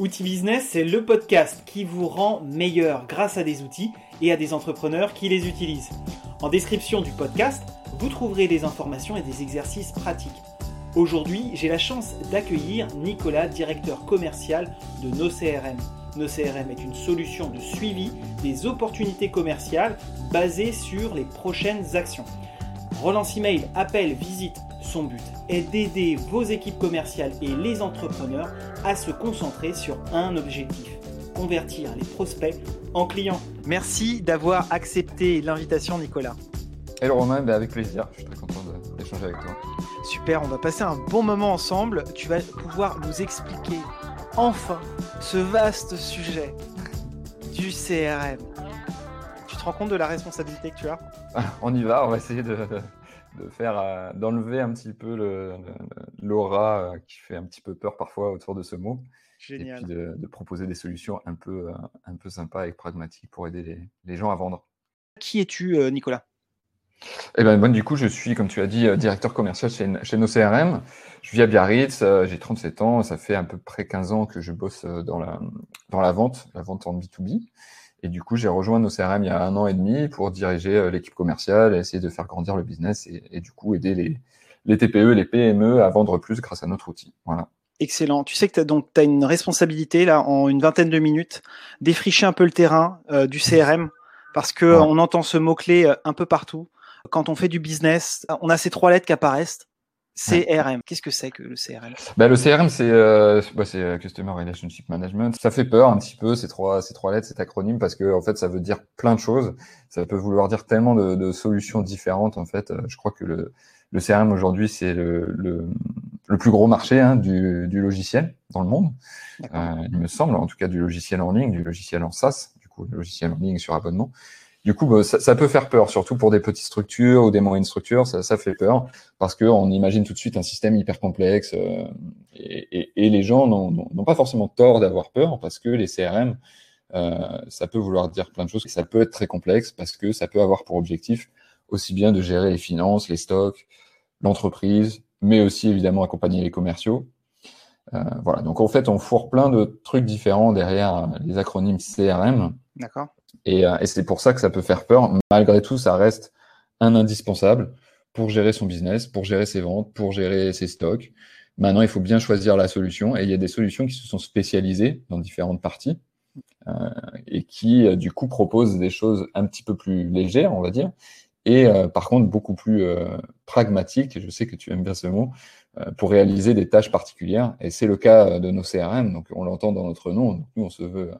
Outil Business, c'est le podcast qui vous rend meilleur grâce à des outils et à des entrepreneurs qui les utilisent. En description du podcast, vous trouverez des informations et des exercices pratiques. Aujourd'hui, j'ai la chance d'accueillir Nicolas, directeur commercial de NoCRM. NoCRM est une solution de suivi des opportunités commerciales basée sur les prochaines actions. Relance email, appel, visite, son but est d'aider vos équipes commerciales et les entrepreneurs à se concentrer sur un objectif, convertir les prospects en clients. Merci d'avoir accepté l'invitation Nicolas. Hello Romain, ben, avec plaisir, je suis très content d'échanger avec toi. Super, on va passer un bon moment ensemble. Tu vas pouvoir nous expliquer enfin ce vaste sujet du CRM. Tu te rends compte de la responsabilité que tu as? On y va, on va essayer de, de faire euh, d'enlever un petit peu l'aura euh, qui fait un petit peu peur parfois autour de ce mot. Génial. Et puis de, proposer des solutions un peu, euh, un peu sympas et pragmatiques pour aider les, gens à vendre. Qui es-tu, Nicolas? Eh ben, moi, du coup, je suis, comme tu as dit, directeur commercial chez, chez nos CRM. Je vis à Biarritz, j'ai 37 ans, ça fait à peu près 15 ans que je bosse dans la, dans la vente, la vente en B2B. Et du coup, j'ai rejoint nos CRM il y a un an et demi pour diriger euh, l'équipe commerciale, essayer de faire grandir le business et, du coup aider les, les, TPE, les PME à vendre plus grâce à notre outil. Voilà. Excellent. Tu sais que tu as, as une responsabilité là en une vingtaine de minutes, défricher un peu le terrain euh, du CRM parce que on entend ce mot-clé euh, un peu partout. Quand on fait du business, on a ces trois lettres qui apparaissent CRM. Qu'est-ce que c'est que le CRM bah, Le CRM, c'est euh, bah, Customer Relationship Management. Ça fait peur un petit peu, ces trois, ces trois lettres, cet acronyme, parce que en fait, ça veut dire plein de choses. Ça peut vouloir dire tellement de, de solutions différentes. En fait, euh, je crois que le, le CRM aujourd'hui, c'est le, le, le, plus gros marché hein, du, du, logiciel dans le monde. Euh, il me semble, en tout cas, du logiciel en ligne, du logiciel en SaaS, du coup, le logiciel en ligne sur abonnement. Du coup, bah, ça, ça, peut faire peur, surtout pour des petites structures ou des moyennes structures, ça, ça fait peur parce qu'on imagine tout de suite un système hyper complexe euh, et, et, et, les gens n'ont pas forcément tort d'avoir peur parce que les CRM, euh, ça peut vouloir dire plein de choses, ça peut être très complexe parce que ça peut avoir pour objectif aussi bien de gérer les finances, les stocks, l'entreprise, mais aussi évidemment accompagner les commerciaux. Euh, voilà, donc en fait, on fourre plein de trucs différents derrière les acronymes CRM. D'accord. Euh, et, c'est pour ça que ça peut faire peur. Malgré tout, ça reste un indispensable pour gérer son business, pour gérer ses ventes, pour gérer ses stocks. Maintenant, il faut bien choisir la solution. Et il y a des solutions qui se sont spécialisées dans différentes parties euh, et qui, euh, du coup, proposent des choses un petit peu plus légères, on va dire, et par contre beaucoup plus pragmatiques. Et je sais que tu aimes bien ce mot pour réaliser des tâches particulières. Et c'est le cas de nos CRM. Donc, on l'entend dans notre nom. nous, on se veut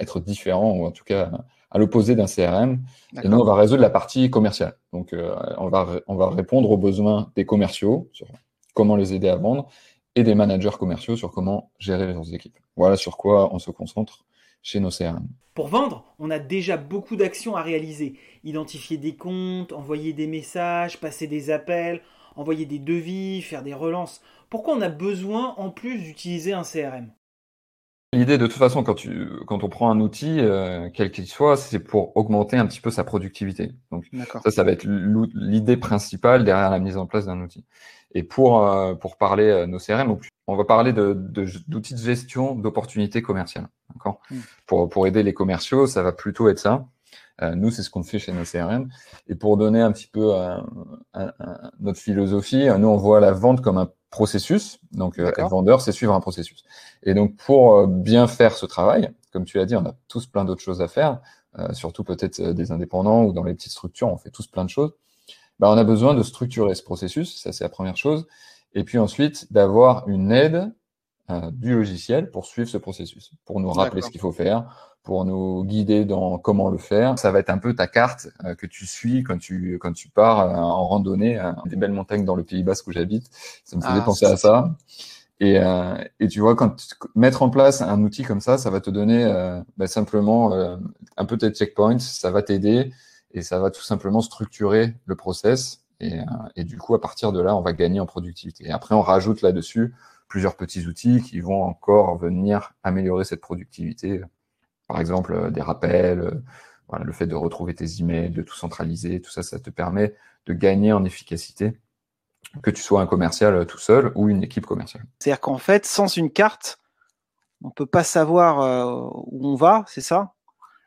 être différent ou en tout cas à l'opposé d'un CRM. Et nous, on va résoudre la partie commerciale. Donc, euh, on, va, on va répondre aux besoins des commerciaux sur comment les aider à vendre et des managers commerciaux sur comment gérer leurs équipes. Voilà sur quoi on se concentre chez nos CRM. Pour vendre, on a déjà beaucoup d'actions à réaliser. Identifier des comptes, envoyer des messages, passer des appels, envoyer des devis, faire des relances. Pourquoi on a besoin en plus d'utiliser un CRM L'idée, de toute façon, quand, tu, quand on prend un outil, euh, quel qu'il soit, c'est pour augmenter un petit peu sa productivité. Donc, ça, ça va être l'idée principale derrière la mise en place d'un outil. Et pour, euh, pour parler euh, nos CRM, on va parler d'outils de, de, gestion d'opportunités commerciales. D'accord? Hmm. pour, pour aider les commerciaux, ça va plutôt être ça. Euh, nous, c'est ce qu'on fait chez nos CRM. Et pour donner un petit peu notre philosophie, nous, on voit la vente comme un processus. Donc, euh, être vendeur, c'est suivre un processus. Et donc, pour euh, bien faire ce travail, comme tu l'as dit, on a tous plein d'autres choses à faire, euh, surtout peut-être des indépendants ou dans les petites structures, on fait tous plein de choses. Bah, on a besoin de structurer ce processus, ça c'est la première chose. Et puis ensuite, d'avoir une aide du logiciel pour suivre ce processus, pour nous rappeler ce qu'il faut faire, pour nous guider dans comment le faire. Ça va être un peu ta carte euh, que tu suis quand tu quand tu pars euh, en randonnée, euh, des belles montagnes dans le Pays Basque où j'habite. Ça me faisait ah, penser à ça. Et, et tu vois, quand mettre en place un outil comme ça, ça va te donner bah, simplement un peu tes checkpoints, ça va t'aider et ça va tout simplement structurer le process. Et, et, du coup, à partir de là, on va gagner en productivité. Et après, on rajoute là-dessus plusieurs petits outils qui vont encore venir améliorer cette productivité par exemple, euh, des rappels, euh, voilà, le fait de retrouver tes emails, de tout centraliser, tout ça, ça te permet de gagner en efficacité, que tu sois un commercial euh, tout seul ou une équipe commerciale. C'est-à-dire qu'en fait, sans une carte, on peut pas savoir où on va, c'est ça?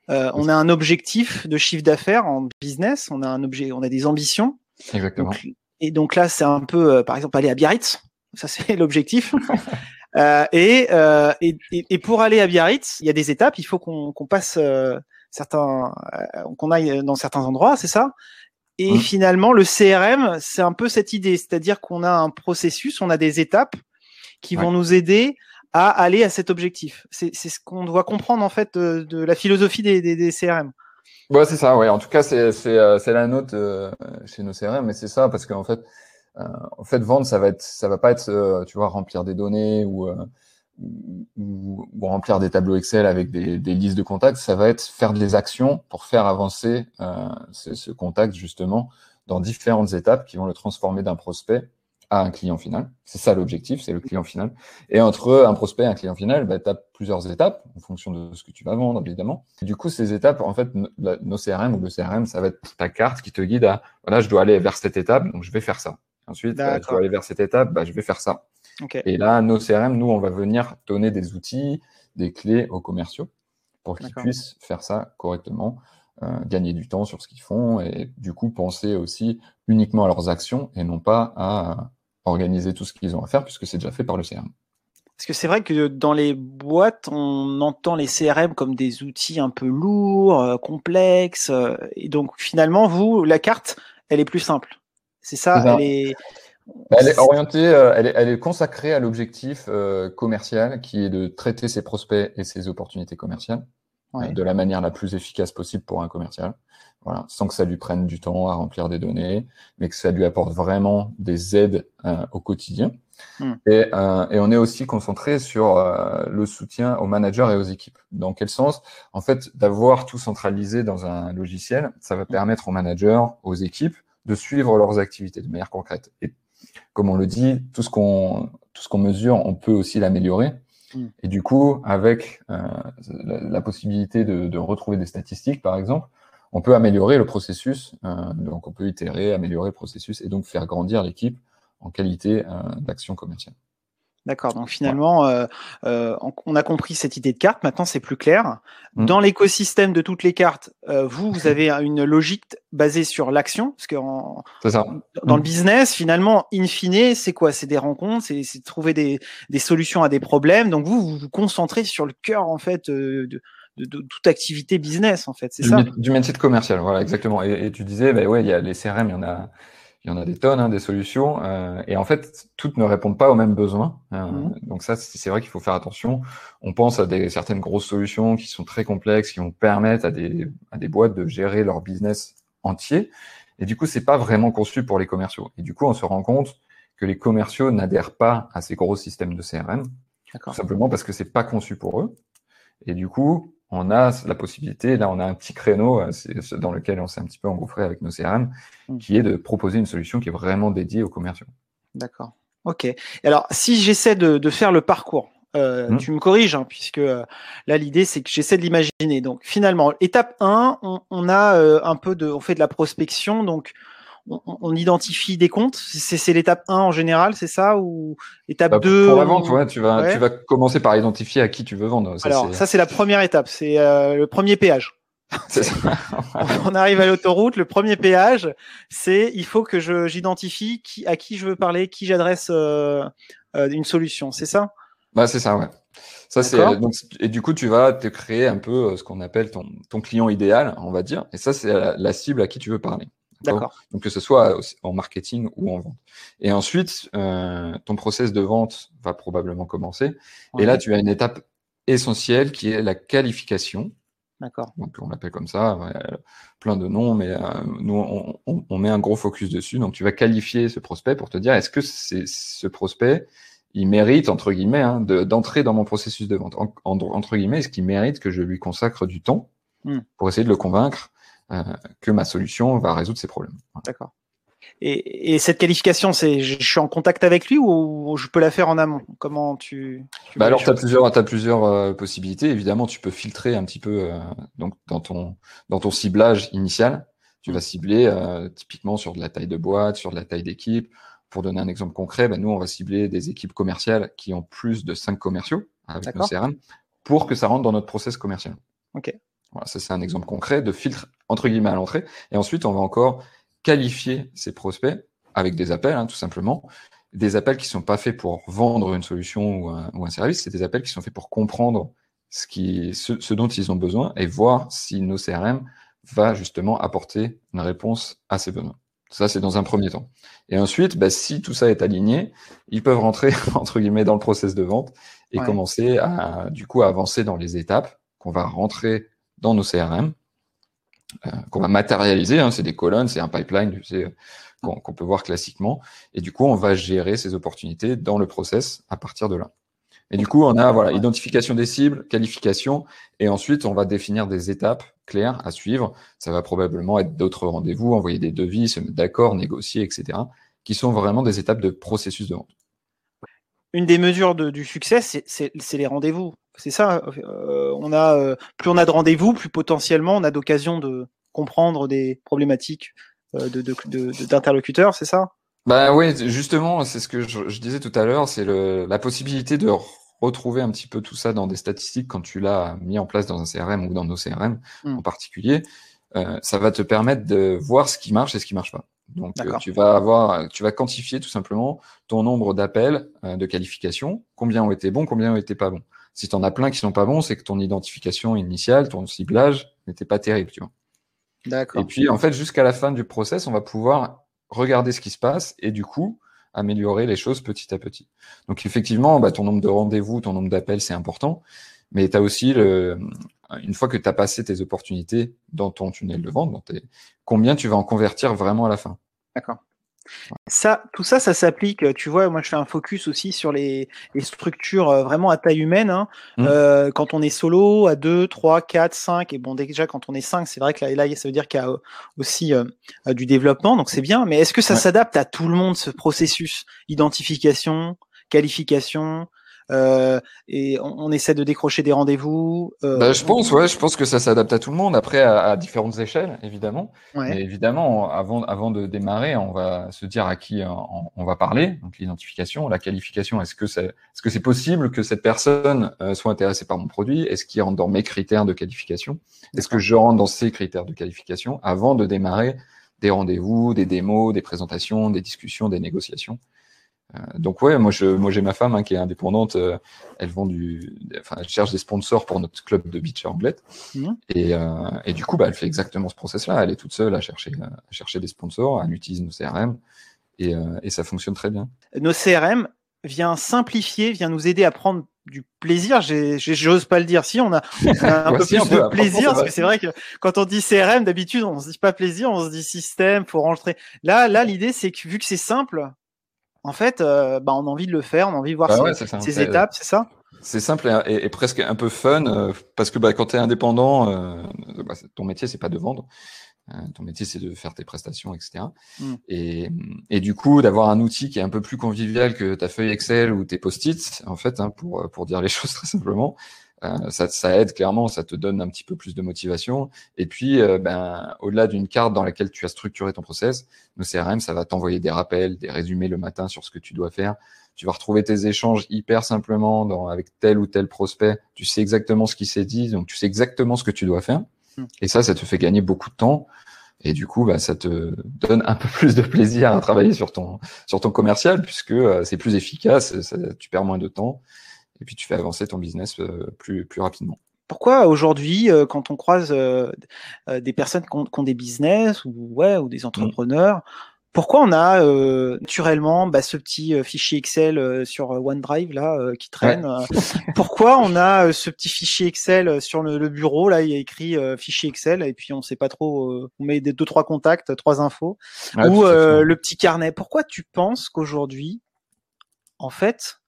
On a un objectif de chiffre d'affaires en business, on a un objet, on a des ambitions. Exactement. et donc là, c'est un peu, par exemple, aller à Biarritz. Ça, c'est l'objectif. et, et, et, pour aller à Biarritz, il y a des étapes. Il faut qu'on passe certains, qu'on aille dans certains endroits, c'est ça? Et mmh. finalement, le CRM, c'est un peu cette idée, c'est-à-dire qu'on a un processus, on a des étapes qui vont nous aider à aller à cet objectif. C'est ce qu'on doit comprendre en fait de, la philosophie des, des, CRM. Ouais, c'est ça. Ouais. En tout cas, c'est euh, la note euh, chez nos CRM, mais c'est ça parce qu'en fait, euh, en fait, vendre, ça va être, va pas être, tu vois, remplir des données ou ou, remplir des tableaux Excel avec des, listes de contacts, ça va être faire des actions pour faire avancer euh, ce, contact justement dans différentes étapes qui vont le transformer d'un prospect à un client final. C'est ça l'objectif, c'est le client final. Et entre un prospect et un client final, bah, tu as plusieurs étapes en fonction de ce que tu vas vendre, évidemment. du coup, ces étapes, en fait, nos CRM ou le CRM, ça va être ta carte qui te guide à, voilà, je dois aller vers cette étape, donc je vais faire ça. Ensuite, je dois aller vers cette étape, bah, je vais faire ça. Et là, nos CRM, nous, on va venir donner des outils, des clés aux commerciaux pour qu'ils puissent faire ça correctement, euh, gagner du temps sur ce qu'ils font et du coup penser aussi uniquement à leurs actions et non pas à organiser tout ce qu'ils ont à faire puisque c'est déjà fait par le CRM. Parce que c'est vrai que dans les boîtes, on entend les CRM comme des outils un peu lourds, euh, complexes. Euh, et donc finalement, vous, la carte, elle est plus simple. C'est ça, ça, elle est bah, elle est orientée, euh, elle, est, elle, est, consacrée à l'objectif euh, commercial qui est de traiter ses prospects et ses opportunités commerciales euh, de la manière la plus efficace possible pour un commercial. Voilà, sans que ça lui prenne du temps à remplir des données, mais que ça lui apporte vraiment des aides au quotidien. Hmm. Et, et, on est aussi concentré sur le soutien aux managers et aux équipes. Dans quel sens? En fait, d'avoir tout centralisé dans un logiciel, ça va permettre aux managers, aux équipes, de suivre leurs activités de manière concrète. Et comme on le dit, tout ce qu'on tout ce qu'on mesure, on peut aussi l'améliorer. Mm. Et du coup, avec euh, la, possibilité de, retrouver des statistiques, par exemple, on peut améliorer le processus. Euh, donc, on peut itérer, améliorer le processus et donc faire grandir l'équipe en qualité euh, d'action commerciale. D'accord. Donc finalement, euh, euh, on a compris cette idée de carte. Maintenant, c'est plus clair. Mm. Dans l'écosystème de toutes les cartes, euh, vous, vous avez une logique basée sur l'action, parce que dans le mm. business, finalement, in fine, c'est quoi? C'est des rencontres, c'est trouver des, solutions à des problèmes. Donc vous, vous vous concentrez sur le cœur en fait de, toute activité business en fait. C'est ça? Du métier de commercial, voilà exactement. Et, tu disais, bah ouais, il y a les CRM, il y en a il y en a des tonnes, hein, des solutions, euh, et en fait, toutes ne répondent pas aux mêmes besoins. Euh, mmh. Donc ça, c'est vrai qu'il faut faire attention. On pense à des certaines grosses solutions qui sont très complexes, qui vont permettre à des, à des boîtes de gérer leur business entier, et du coup, c'est pas vraiment conçu pour les commerciaux. Et du coup, on se rend compte que les commerciaux n'adhèrent pas à ces gros systèmes de CRM, tout simplement parce que c'est pas conçu pour eux. Et du coup, on a la possibilité, là on a un petit créneau euh, dans lequel on s'est un petit peu engouffré avec nos CRM, mm. qui est de proposer une solution qui est vraiment dédiée aux commerciaux. D'accord. Ok. Alors si j'essaie de, faire le parcours, euh, mm. tu me corriges, hein, puisque euh, là l'idée c'est que j'essaie de l'imaginer. Donc finalement, étape 1, on, a un peu de, on fait de la prospection, donc on, identifie des comptes? C'est l'étape 1 en général, c'est ça? Ou étape 2 bah, Pour la vente, tu, vas, tu vas commencer par identifier à qui tu veux vendre. Alors, ça, c'est la première étape. C'est euh, le premier péage. on arrive à l'autoroute, le premier péage, c'est il faut que j'identifie qui, à qui je veux parler, qui j'adresse euh, euh, une solution. C'est ça? Bah, C'est ça, ouais. Ça, c'est, et du coup, tu vas te créer un peu ce qu'on appelle ton, ton client idéal, on va dire. Et ça, c'est la cible à qui tu veux parler. D'accord. Donc que ce soit en marketing ou en vente. Et ensuite, euh, ton process de vente va probablement commencer. Et là, tu as une étape essentielle qui est la qualification. D'accord. Donc on l'appelle comme ça, plein de noms, mais euh, nous on, on, met un gros focus dessus. Donc tu vas qualifier ce prospect pour te dire est-ce que c'est ce prospect il mérite entre guillemets hein, d'entrer dans mon processus de vente? entre guillemets, est-ce qu'il mérite que je lui consacre du temps hmm. pour essayer de le convaincre euh, que ma solution va résoudre ces problèmes. D'accord. Et, cette qualification, c'est je suis en contact avec lui ou je peux la faire en amont? Comment tu, bah Alors, tu as plusieurs, as plusieurs euh, possibilités. Évidemment, tu peux filtrer un petit peu euh, donc dans ton, dans ton ciblage initial. Tu vas cibler typiquement sur de la taille de boîte, sur de la taille d'équipe. Pour donner un exemple concret, bah, nous, on va cibler des équipes commerciales qui ont plus de 5 commerciaux avec nos CRM pour que ça rentre dans notre process commercial. Ok. Voilà, ça c'est un exemple concret de filtre entre guillemets à l'entrée. Et ensuite, on va encore qualifier ces prospects avec des appels, hein, tout simplement. Des appels qui sont pas faits pour vendre une solution ou un, ou un service, c'est des appels qui sont faits pour comprendre ce, qui, ce, ce, dont ils ont besoin et voir si nos CRM va justement apporter une réponse à ces besoins. Ça, c'est dans un premier temps. Et ensuite, bah, si tout ça est aligné, ils peuvent rentrer, entre guillemets, dans le process de vente et commencer à, du coup, à avancer dans les étapes qu'on va rentrer dans nos CRM, euh, qu'on va matérialiser. Hein, c'est des colonnes, c'est un pipeline, tu sais, qu'on peut voir classiquement. Et du coup, on va gérer ces opportunités dans le process à partir de là. Et du coup, on a voilà identification des cibles, qualification, et ensuite on va définir des étapes claires à suivre. Ça va probablement être d'autres rendez-vous, envoyer des devis, se mettre d'accord, négocier, etc., qui sont vraiment des étapes de processus de vente. Une des mesures du succès, c'est les rendez-vous. C'est ça. Euh, on a euh, plus on a de rendez-vous, plus potentiellement on a d'occasion de comprendre des problématiques euh, d'interlocuteurs. c'est ça? Bah oui, justement, c'est ce que je, disais tout à l'heure, c'est la possibilité de retrouver un petit peu tout ça dans des statistiques quand tu l'as mis en place dans un CRM ou dans nos CRM mmh. en particulier. Euh, ça va te permettre de voir ce qui marche et ce qui marche pas. Donc euh, tu vas avoir, tu vas quantifier tout simplement ton nombre d'appels euh, de qualification, combien ont été bons, combien ont été pas bons. Si tu en as plein qui sont pas bons, c'est que ton identification initiale, ton ciblage n'était pas terrible, tu vois. D'accord. Et puis en fait, jusqu'à la fin du process, on va pouvoir regarder ce qui se passe et du coup améliorer les choses petit à petit. Donc effectivement, bah, ton nombre de rendez-vous, ton nombre d'appels, c'est important, mais tu as aussi le, une fois que tu as passé tes opportunités dans ton tunnel de vente, dans tes, combien tu vas en convertir vraiment à la fin. D'accord. Ça, tout ça, ça s'applique. Tu vois, moi, je fais un focus aussi sur les, structures euh, vraiment à taille humaine. Hein. Mmh. Euh, quand on est solo, à 2, 3, 4, 5, et bon, déjà, quand on est 5, c'est vrai que là, là, ça veut dire qu'il y a aussi euh, du développement, donc c'est bien. Mais est-ce que ça s'adapte à tout le monde, ce processus? Identification, qualification, euh, et on, essaie de décrocher des rendez-vous. Euh, bah, je pense, ouais, je pense que ça s'adapte à tout le monde. Après, à, différentes échelles, évidemment. Mais évidemment, avant, avant de démarrer, on va se dire à qui on, va parler. Donc l'identification, la qualification. Est-ce que c'est, est-ce que c'est possible que cette personne euh, soit intéressée par mon produit? Est-ce qu'il rentre dans mes critères de qualification? Est-ce que je rentre dans ces critères de qualification avant de démarrer des rendez-vous, des démos, des présentations, des discussions, des négociations? euh, donc ouais, moi je, moi j'ai ma femme hein, qui est indépendante. Euh, elle vend du, enfin elle cherche des sponsors pour notre club de beach à Anglette. Mhm. Et, euh, et du coup, bah, elle fait exactement ce process-là. Elle est toute seule à chercher, à chercher des sponsors. Elle utilise nos CRM et, et ça fonctionne très bien. Nos CRM vient simplifier, vient nous aider à prendre du plaisir. J'ose pas le dire. Si on a, un peu plus de plaisir, parce que c'est vrai que quand on dit CRM, d'habitude on se dit pas plaisir, on se dit système, faut rentrer. Là, là, l'idée c'est que vu que c'est simple, en fait, euh, bah, on a envie de le faire, on a envie de voir bah ces, étapes, c'est ça? C'est simple et, presque un peu fun, euh, parce que bah, quand tu es indépendant, euh, bah, ton métier, c'est pas de vendre. ton métier, c'est de faire tes prestations, etc. Mmh. Et, et, du coup, d'avoir un outil qui est un peu plus convivial que ta feuille Excel ou tes post-it, en fait, hein, pour, pour dire les choses très simplement, euh, ça, ça, aide clairement, ça te donne un petit peu plus de motivation. Et puis, euh, ben, au-delà d'une carte dans laquelle tu as structuré ton process, nos CRM, ça va t'envoyer des rappels, des résumés le matin sur ce que tu dois faire. Tu vas retrouver tes échanges hyper simplement dans, avec tel ou tel prospect. Tu sais exactement ce qui s'est dit, donc tu sais exactement ce que tu dois faire. Hmm. Et ça, ça te fait gagner beaucoup de temps. Et du coup, bah, ça te donne un peu plus de plaisir à travailler sur ton sur ton commercial puisque euh, c'est plus efficace, ça, tu perds moins de temps et puis tu fais avancer ton business euh, plus, plus rapidement. Pourquoi aujourd'hui, euh, quand on croise euh, des personnes qui ont, des business ou, ouais, ou des mmh. entrepreneurs, pourquoi on a naturellement bah, ce petit fichier Excel sur OneDrive là qui traîne Pourquoi on a ce petit fichier Excel sur le, bureau là Il y a écrit fichier Excel et puis on sait pas trop. on met des deux trois contacts, trois infos ou le petit carnet. Pourquoi tu penses qu'aujourd'hui, en fait,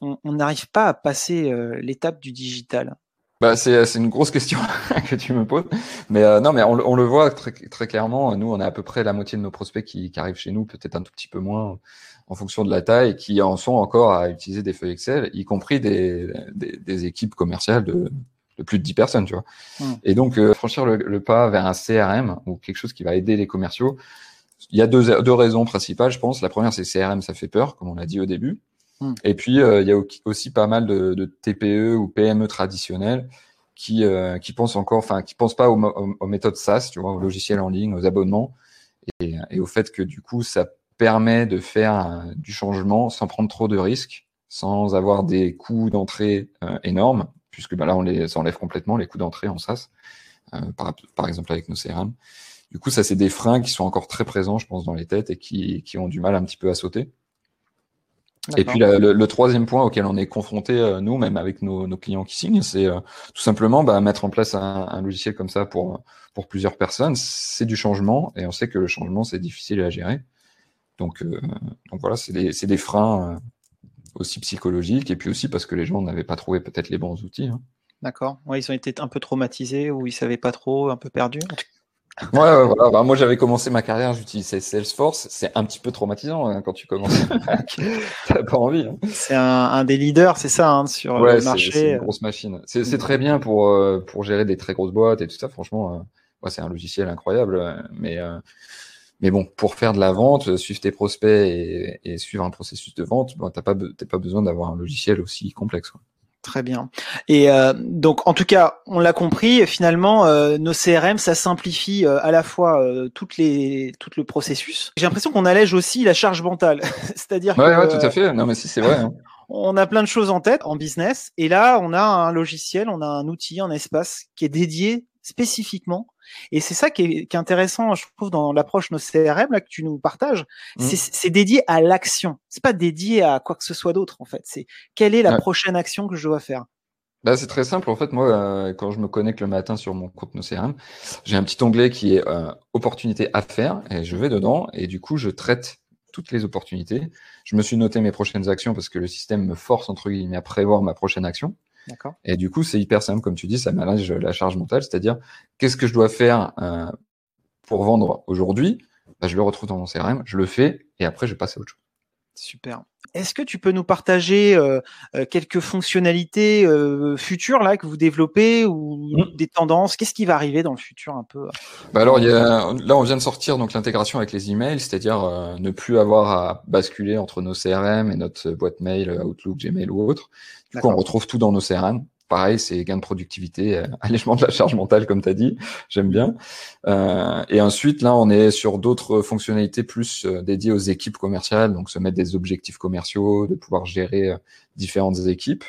on n'arrive pas à passer euh, l'étape du digital bah, c'est, une grosse question que tu me poses. Mais euh, non, mais on, le voit très, très clairement. Nous, on a à peu près la moitié de nos prospects qui, arrivent chez nous, peut-être un tout petit peu moins en fonction de la taille, qui en sont encore à utiliser des feuilles Excel, y compris des, des, équipes commerciales de, de, plus de 10 personnes, tu vois. Mmh. Et donc, euh, franchir le, pas vers un CRM ou quelque chose qui va aider les commerciaux, il y a deux, deux raisons principales, je pense. La première, c'est CRM, ça fait peur, comme on l'a dit au début. Hmm. Et puis, il y a aussi pas mal de, TPE ou PME traditionnels qui euh, pensent encore, enfin qui pensent pas aux, méthodes SaaS, tu vois, aux logiciels en ligne, aux abonnements, et, au fait que du coup ça permet de faire euh, du changement sans prendre trop de risques, sans avoir des coûts d'entrée euh, énormes, puisque bah, là on les enlève complètement les coûts d'entrée en SaaS, par, exemple avec nos CRM. Du coup, ça c'est des freins qui sont encore très présents, je pense, dans les têtes et qui ont du mal un petit peu à sauter. Et puis le, troisième point auquel on est confronté euh, nous, même avec nos, clients qui signent, c'est euh, tout simplement bah, mettre en place un, logiciel comme ça pour pour plusieurs personnes. C'est du changement et on sait que le changement c'est difficile à gérer. Donc euh, donc voilà, c'est des c'est des freins aussi psychologiques et puis aussi parce que les gens n'avaient pas trouvé peut-être les bons outils. Hein. D'accord. Ouais, ils ont été un peu traumatisés ou ils savaient pas trop, un peu perdus. Ouais, ouais voilà. Bah, moi, j'avais commencé ma carrière, j'utilisais Salesforce. C'est un petit peu traumatisant hein, quand tu commences. T'as pas envie. Hein. C'est un, un, des leaders, c'est ça, hein, sur le marché. C'est une grosse machine. C'est très bien pour euh, pour gérer des très grosses boîtes et tout ça. Franchement, euh, ouais, c'est un logiciel incroyable. Euh, mais mais bon, pour faire de la vente, suivre tes prospects et, et suivre un processus de vente, bon, t'as pas t'as pas besoin d'avoir un logiciel aussi complexe. Quoi. Très bien. Et euh, donc, en tout cas, on l'a compris. Finalement, euh, nos CRM, ça simplifie euh, à la fois toutes les tout le processus. J'ai l'impression qu'on allège aussi la charge mentale. C'est-à-dire. Ouais, ouais, tout à fait. Non, mais si, c'est vrai. Hein. On a plein de choses en tête en business, et là, on a un logiciel, on a un outil, un espace qui est dédié spécifiquement et c'est ça qui est, intéressant, je trouve, dans l'approche nos CRM là que tu nous partages. Mmh. C'est dédié à l'action. C'est pas dédié à quoi que ce soit d'autre en fait. C'est quelle est la prochaine action que je dois faire. Bah, c'est très simple. En fait, moi, euh, quand je me connecte le matin sur mon compte NoCRM, j'ai un petit onglet qui est euh, opportunités à faire et je vais dedans et du coup, je traite toutes les opportunités. Je me suis noté mes prochaines actions parce que le système me force, entre guillemets, à prévoir ma prochaine action. Et du coup, c'est hyper simple, comme tu dis, ça m'allège la charge mentale, c'est-à-dire qu'est-ce que je dois faire euh, pour vendre aujourd'hui? Bah, Je le retrouve dans mon CRM, je le fais, et après, je passe à autre chose. Super. Est-ce que tu peux nous partager euh, euh, quelques fonctionnalités futures là que vous développez ou mmh. des tendances? Qu'est-ce qui va arriver dans le futur un peu? Bah alors, il y a, là, on vient de sortir donc l'intégration avec les emails, c'est-à-dire ne plus avoir à basculer entre nos CRM et notre boîte mail Outlook, Gmail ou autre. Du coup, on retrouve tout dans nos CRM. Pareil, c'est gain de productivité, euh, allègement de la charge mentale, comme tu as dit. J'aime bien. Euh, et ensuite, là, on est sur d'autres fonctionnalités plus euh, dédiées aux équipes commerciales, donc se mettre des objectifs commerciaux, de pouvoir gérer euh, différentes équipes.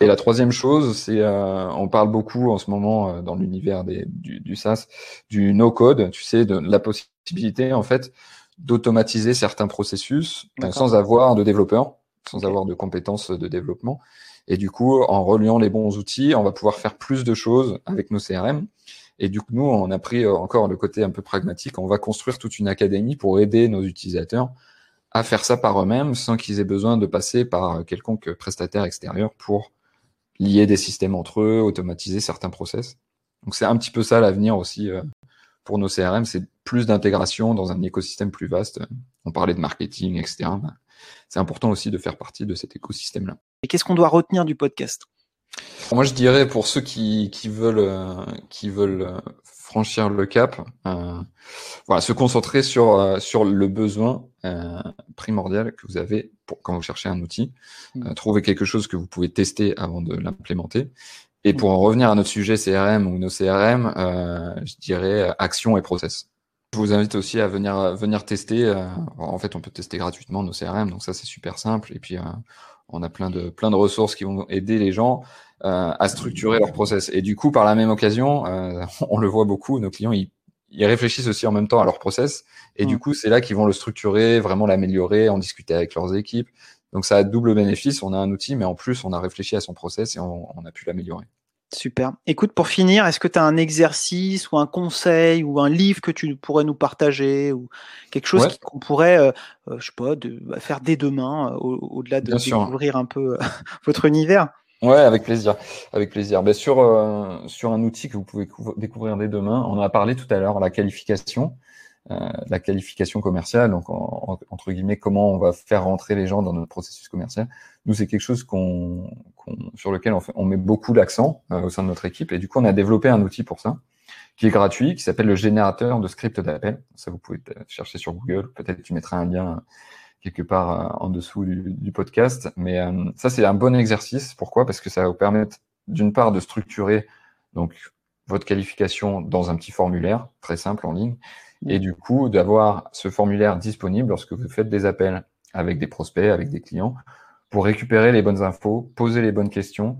Et la troisième chose, c'est on parle beaucoup en ce moment dans l'univers du, du SaaS du no-code, tu sais, de la possibilité en fait d'automatiser certains processus sans avoir de développeurs, sans avoir de compétences de développement. Et du coup, en reliant les bons outils, on va pouvoir faire plus de choses avec nos CRM. Et du coup, nous, on a pris euh, encore le côté un peu pragmatique. On va construire toute une académie pour aider nos utilisateurs à faire ça par eux-mêmes sans qu'ils aient besoin de passer par quelconque prestataire extérieur pour lier des systèmes entre eux, automatiser certains process. Donc c'est un petit peu ça l'avenir aussi euh, pour nos CRM, c'est plus d'intégration dans un écosystème plus vaste. On parlait de marketing, etc. C'est important aussi de faire partie de cet écosystème-là. Et qu'est-ce qu'on doit retenir du podcast? Moi, je dirais pour ceux qui, qui veulent, euh, qui veulent euh, franchir le cap, euh, voilà, se concentrer sur, euh, sur le besoin primordial que vous avez pour, quand vous cherchez un outil. Mmh. trouver quelque chose que vous pouvez tester avant de l'implémenter. Et pour en revenir à notre sujet CRM ou nos CRM, je dirais action et process. Je vous invite aussi à venir venir tester. en fait, on peut tester gratuitement nos CRM, donc ça c'est super simple. Et puis on a plein de, plein de ressources qui vont aider les gens euh, à structurer leur process. Et du coup, par la même occasion, euh, on le voit beaucoup, nos clients, ils, ils, réfléchissent aussi en même temps à leur process. Et du coup, c'est là qu'ils vont le structurer, vraiment l'améliorer, en discuter avec leurs équipes. Donc ça a double bénéfice. On a un outil, mais en plus, on a réfléchi à son process et on, on a pu l'améliorer. Super. Écoute, pour finir, est-ce que tu as un exercice ou un conseil ou un livre que tu pourrais nous partager ou quelque chose qu'on pourrait, euh, euh, je sais pas, de, bah, faire dès demain, euh, au-delà de découvrir un peu votre univers? Ouais, avec plaisir, avec plaisir. Bien sûr, sur un outil que vous pouvez découvrir dès demain, on en a parlé tout à l'heure, la qualification. Euh, la qualification commerciale, donc entre guillemets comment on va faire rentrer les gens dans notre processus commercial. Nous, c'est quelque chose qu'on, sur lequel on, fait, on met beaucoup l'accent euh, au sein de notre équipe, et du coup, on a développé un outil pour ça qui est gratuit, qui s'appelle le générateur de script d'appel. Ça, vous pouvez chercher sur Google. Peut-être tu mettras un lien quelque part en dessous du, podcast. Mais ça, c'est un bon exercice. Pourquoi? Parce que ça va vous permettre, d'une part, de structurer donc votre qualification dans un petit formulaire très simple en ligne, et du coup d'avoir ce formulaire disponible lorsque vous faites des appels avec des prospects, avec des clients, pour récupérer les bonnes infos, poser les bonnes questions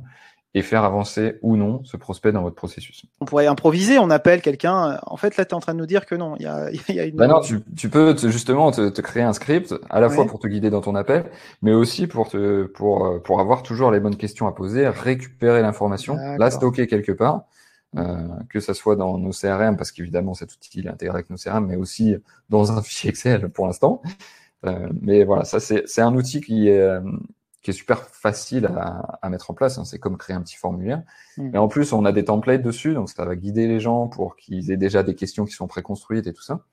et faire avancer ou non ce prospect dans votre processus. On pourrait improviser, on appelle quelqu'un. En fait, là, tu es en train de nous dire que non, il y a, y a une. Bah non, tu, peux justement te, créer un script, à la fois pour te guider dans ton appel, mais aussi pour, te, pour, pour avoir toujours les bonnes questions à poser, récupérer l'information, la stocker quelque part, euh, que ça soit dans nos CRM, parce qu'évidemment cet outil est intégré avec nos CRM, mais aussi dans un fichier Excel pour l'instant. Euh, mais voilà, ça c'est un outil qui est, euh, qui est super facile à, à mettre en place. Hein. C'est comme créer un petit formulaire. Mm. Mais en plus, on a des templates dessus, donc ça va guider les gens pour qu'ils aient déjà des questions qui sont préconstruites et tout ça.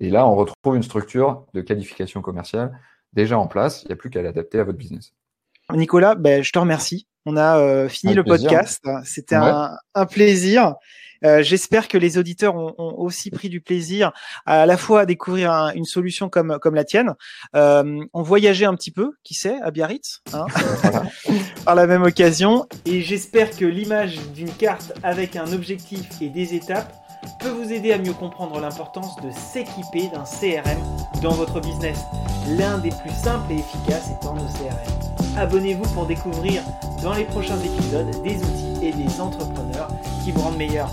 Et là, on retrouve une structure de qualification commerciale déjà en place. Il n'y a plus qu'à l'adapter à votre business. Nicolas, ben, je te remercie. On a euh, fini le podcast. C'était un, un, plaisir. Euh, j'espère que les auditeurs ont, aussi pris du plaisir à, la fois à découvrir une solution comme comme la tienne. Euh, on voyageait un petit peu, qui sait, à Biarritz, hein par la même occasion. Et j'espère que l'image d'une carte avec un objectif et des étapes peut vous aider à mieux comprendre l'importance de s'équiper d'un CRM dans votre business. L'un des plus simples et efficaces étant nos CRM. Abonnez-vous pour découvrir dans les prochains épisodes des outils et des entrepreneurs qui vous rendent meilleurs.